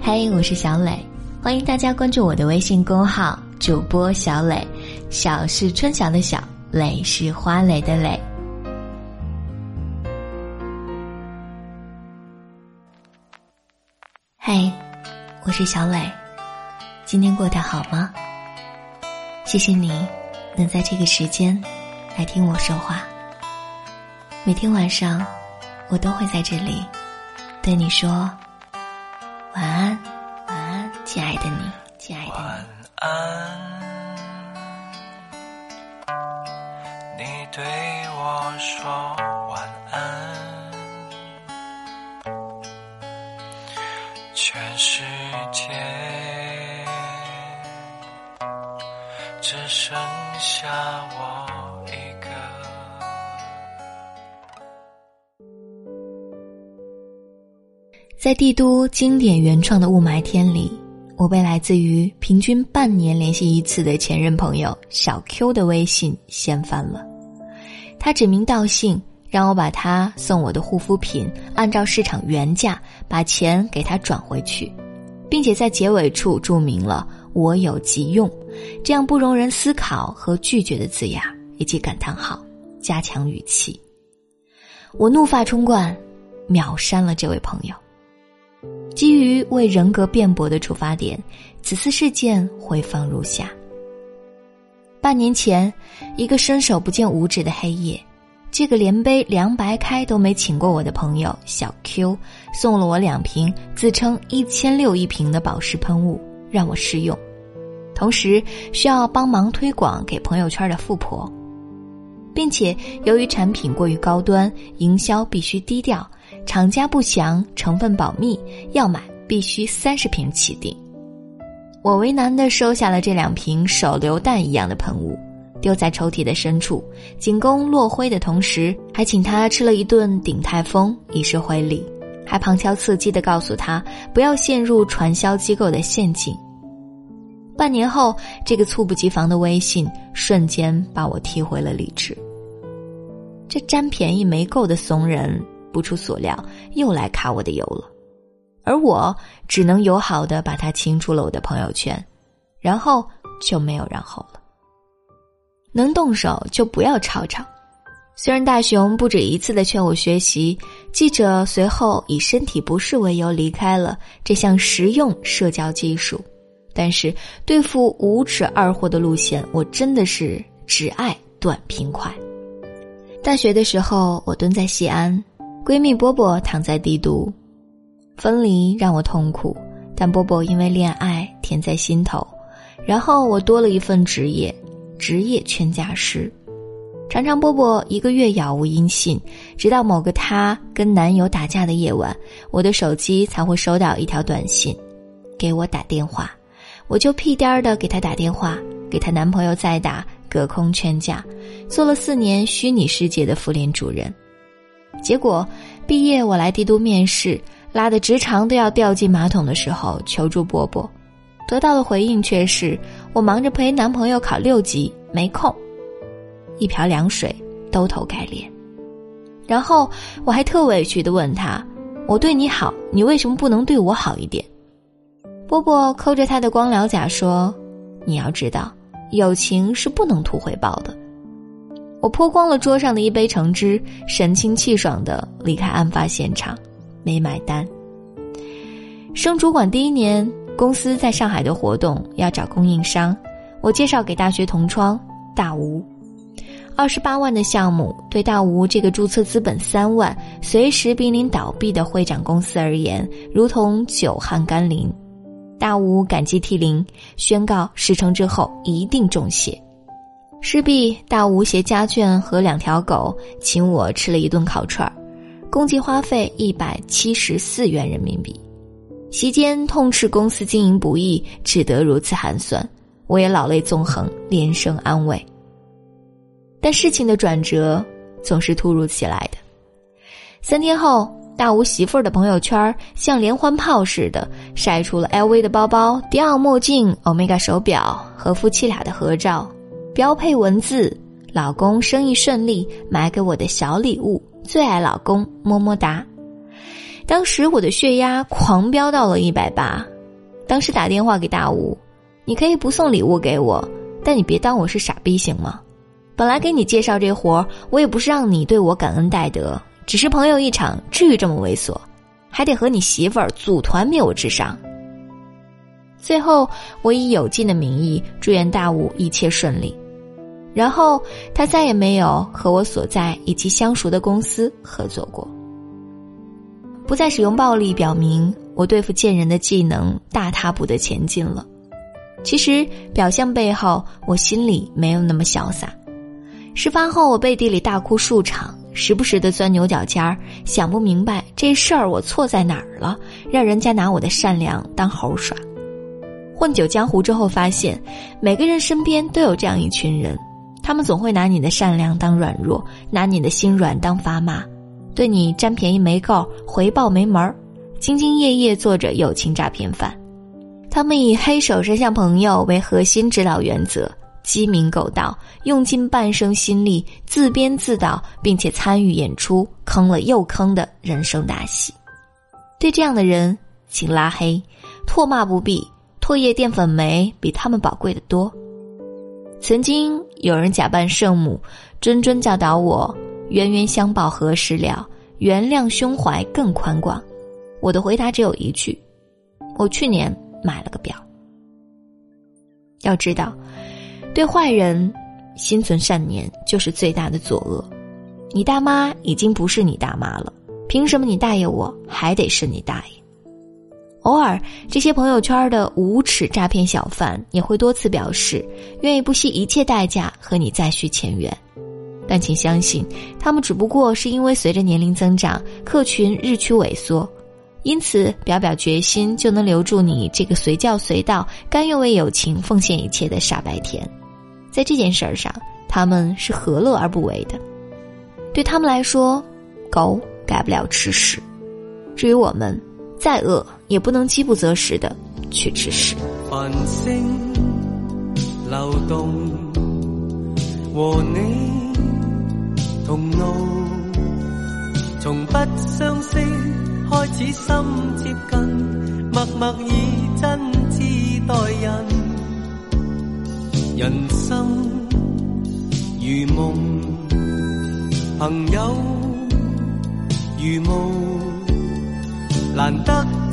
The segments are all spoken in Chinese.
嘿，我是小磊，欢迎大家关注我的微信公号主播小磊。小是春晓的小，磊是花蕾的蕾。嘿，我是小磊，今天过得好吗？谢谢你能在这个时间来听我说话。每天晚上，我都会在这里对你说。晚安，晚安，亲爱的你，亲爱的你。晚安，你对我说晚安。全世界只剩下我在帝都经典原创的雾霾天里，我被来自于平均半年联系一次的前任朋友小 Q 的微信掀翻了。他指名道姓让我把他送我的护肤品按照市场原价把钱给他转回去，并且在结尾处注明了“我有急用”这样不容人思考和拒绝的字眼以及感叹号，加强语气。我怒发冲冠，秒删了这位朋友。基于为人格辩驳的出发点，此次事件回放如下：半年前，一个伸手不见五指的黑夜，这个连杯凉白开都没请过我的朋友小 Q，送了我两瓶自称一千六一瓶的保湿喷雾，让我试用，同时需要帮忙推广给朋友圈的富婆，并且由于产品过于高端，营销必须低调。厂家不详，成分保密，要买必须三十瓶起订。我为难的收下了这两瓶手榴弹一样的喷雾，丢在抽屉的深处，仅供落灰的同时，还请他吃了一顿鼎泰丰以示回礼，还旁敲侧击的告诉他不要陷入传销机构的陷阱。半年后，这个猝不及防的微信瞬间把我踢回了理智。这占便宜没够的怂人。不出所料，又来卡我的油了，而我只能友好的把他清出了我的朋友圈，然后就没有然后了。能动手就不要吵吵。虽然大雄不止一次的劝我学习，记者随后以身体不适为由离开了这项实用社交技术，但是对付无耻二货的路线，我真的是只爱短平快。大学的时候，我蹲在西安。闺蜜波波躺在帝都，分离让我痛苦，但波波因为恋爱甜在心头。然后我多了一份职业，职业劝架师。常常波波一个月杳无音信，直到某个她跟男友打架的夜晚，我的手机才会收到一条短信，给我打电话，我就屁颠儿的给他打电话，给她男朋友再打，隔空劝架，做了四年虚拟世界的妇联主任。结果，毕业我来帝都面试，拉的直肠都要掉进马桶的时候，求助波波，得到的回应却是我忙着陪男朋友考六级，没空。一瓢凉水，兜头盖脸。然后我还特委屈的问他：“我对你好，你为什么不能对我好一点？”波波抠着他的光疗甲说：“你要知道，友情是不能图回报的。”我泼光了桌上的一杯橙汁，神清气爽的离开案发现场，没买单。升主管第一年，公司在上海的活动要找供应商，我介绍给大学同窗大吴，二十八万的项目对大吴这个注册资本三万、随时濒临倒闭的会长公司而言，如同久旱甘霖。大吴感激涕零，宣告事成之后一定重谢。势必大吴携家眷和两条狗，请我吃了一顿烤串儿，共计花费一百七十四元人民币。席间痛斥公司经营不易，只得如此寒酸，我也老泪纵横，连声安慰。但事情的转折总是突如其来的。三天后，大吴媳妇儿的朋友圈像连环炮似的晒出了 LV 的包包、迪奥墨镜、欧米伽手表和夫妻俩的合照。标配文字：老公生意顺利，买给我的小礼物，最爱老公，么么哒。当时我的血压狂飙到了一百八，当时打电话给大吴，你可以不送礼物给我，但你别当我是傻逼行吗？本来给你介绍这活儿，我也不是让你对我感恩戴德，只是朋友一场，至于这么猥琐，还得和你媳妇儿组团灭我智商。最后，我以有尽的名义祝愿大武一切顺利，然后他再也没有和我所在以及相熟的公司合作过。不再使用暴力，表明我对付贱人的技能大踏步的前进了。其实表象背后，我心里没有那么潇洒。事发后，我背地里大哭数场，时不时的钻牛角尖儿，想不明白这事儿我错在哪儿了，让人家拿我的善良当猴耍。混酒江湖之后，发现每个人身边都有这样一群人，他们总会拿你的善良当软弱，拿你的心软当砝码，对你占便宜没够，回报没门儿，兢兢业业做着友情诈骗犯。他们以黑手伸向朋友为核心指导原则。鸡鸣狗盗，用尽半生心力自编自导，并且参与演出，坑了又坑的人生大戏。对这样的人，请拉黑，唾骂不必，唾液淀粉酶比他们宝贵的多。曾经有人假扮圣母，谆谆教导我：冤冤相报何时了？原谅胸怀更宽广。我的回答只有一句：我去年买了个表。要知道。对坏人心存善念就是最大的作恶。你大妈已经不是你大妈了，凭什么你大爷我还得是你大爷？偶尔，这些朋友圈的无耻诈骗小贩也会多次表示愿意不惜一切代价和你再续前缘，但请相信，他们只不过是因为随着年龄增长，客群日趋萎缩，因此表表决心就能留住你这个随叫随到、甘愿为友情奉献一切的傻白甜。在这件事儿上，他们是何乐而不为的。对他们来说，狗改不了吃屎；至于我们，再饿也不能饥不择食的去吃屎。繁星流动，和你同路，从不相识开始心接近，默默以真挚待人。人生如梦，朋友如雾，难得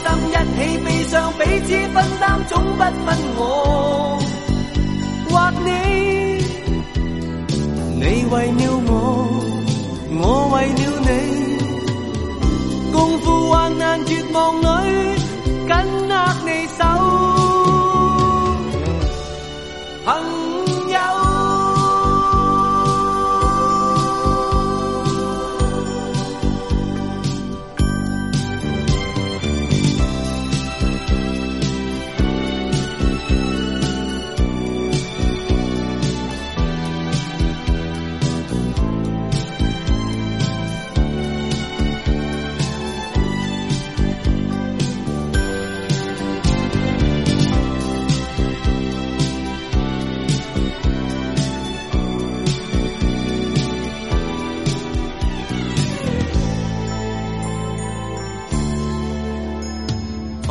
心，一起悲伤，彼此分担，总不分我或你。你为了我，我为了你，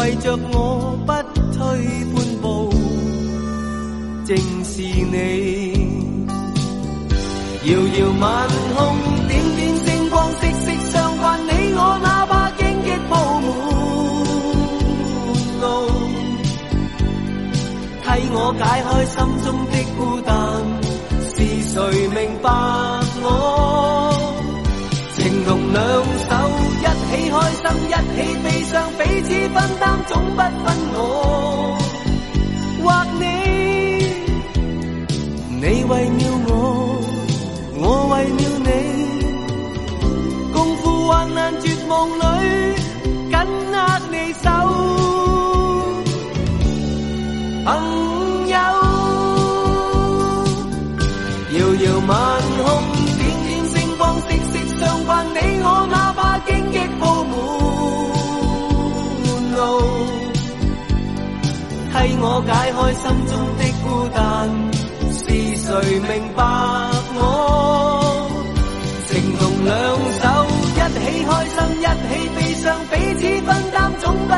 为着我不退半步，正是你。遥遥晚空，点点星光，息息相关，你我哪怕荆棘铺满路，替我解开心中的孤单，是谁明白我？情同两手。一起开心，一起悲伤，彼此分担，总。谁明白我？情同两手，一起开心，一起悲伤，彼此分担，总不。